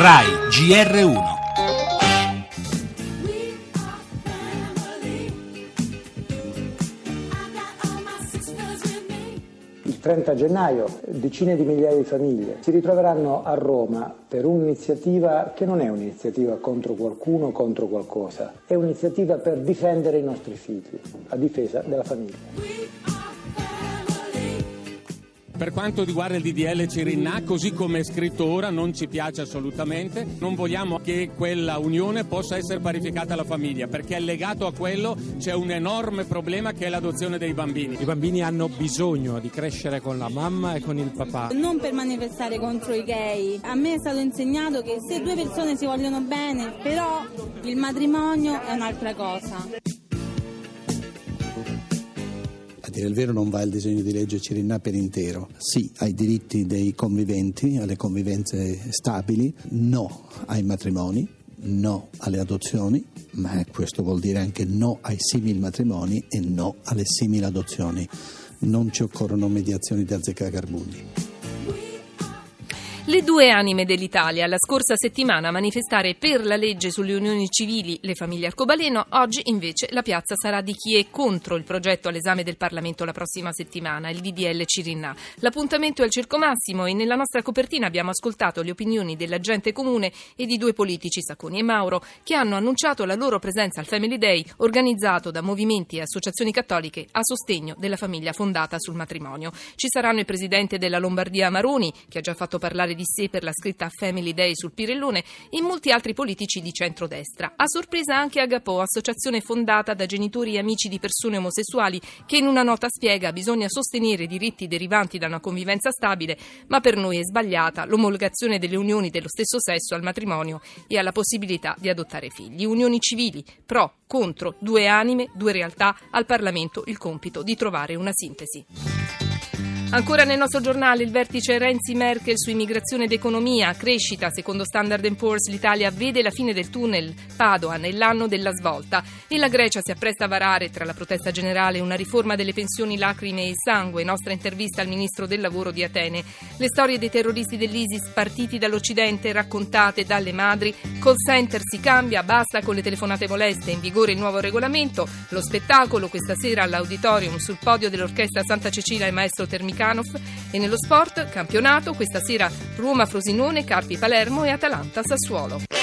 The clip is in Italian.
RAI GR1 Il 30 gennaio decine di migliaia di famiglie si ritroveranno a Roma per un'iniziativa che non è un'iniziativa contro qualcuno o contro qualcosa, è un'iniziativa per difendere i nostri figli, a difesa della famiglia. Per quanto riguarda il DDL Cirinà, così come è scritto ora, non ci piace assolutamente. Non vogliamo che quella unione possa essere parificata alla famiglia, perché legato a quello c'è un enorme problema che è l'adozione dei bambini. I bambini hanno bisogno di crescere con la mamma e con il papà. Non per manifestare contro i gay. A me è stato insegnato che se due persone si vogliono bene, però il matrimonio è un'altra cosa. Dire il vero non va il disegno di legge Cirinà per intero. Sì ai diritti dei conviventi, alle convivenze stabili, no ai matrimoni, no alle adozioni, ma questo vuol dire anche no ai simili matrimoni e no alle simili adozioni. Non ci occorrono mediazioni da azzeccagarbugli. Le due anime dell'Italia, la scorsa settimana a manifestare per la legge sulle unioni civili le famiglie arcobaleno, oggi invece la piazza sarà di chi è contro il progetto all'esame del Parlamento la prossima settimana, il DDL Cirinà. L'appuntamento è al Circo Massimo e nella nostra copertina abbiamo ascoltato le opinioni della gente comune e di due politici, Sacconi e Mauro, che hanno annunciato la loro presenza al Family Day organizzato da movimenti e associazioni cattoliche a sostegno della famiglia fondata sul matrimonio. Ci saranno il presidente della Lombardia Maroni, che ha già fatto parlare di sé per la scritta Family Day sul Pirellone e molti altri politici di centrodestra. A sorpresa anche Agapò, associazione fondata da genitori e amici di persone omosessuali, che in una nota spiega bisogna sostenere i diritti derivanti da una convivenza stabile, ma per noi è sbagliata l'omologazione delle unioni dello stesso sesso al matrimonio e alla possibilità di adottare figli. Unioni civili, pro, contro, due anime, due realtà, al Parlamento il compito di trovare una sintesi. Ancora nel nostro giornale il vertice Renzi-Merkel su immigrazione ed economia, crescita, secondo Standard Poor's l'Italia vede la fine del tunnel, Padova nell'anno della svolta e la Grecia si appresta a varare tra la protesta generale una riforma delle pensioni lacrime e sangue, nostra intervista al ministro del lavoro di Atene. Le storie dei terroristi dell'ISIS partiti dall'Occidente raccontate dalle madri, call center si cambia, basta con le telefonate moleste, in vigore il nuovo regolamento, lo spettacolo questa sera all'auditorium sul podio dell'orchestra Santa Cecilia e maestro Termicano Canov e nello sport campionato questa sera Roma-Frosinone, Carpi-Palermo e Atalanta-Sassuolo.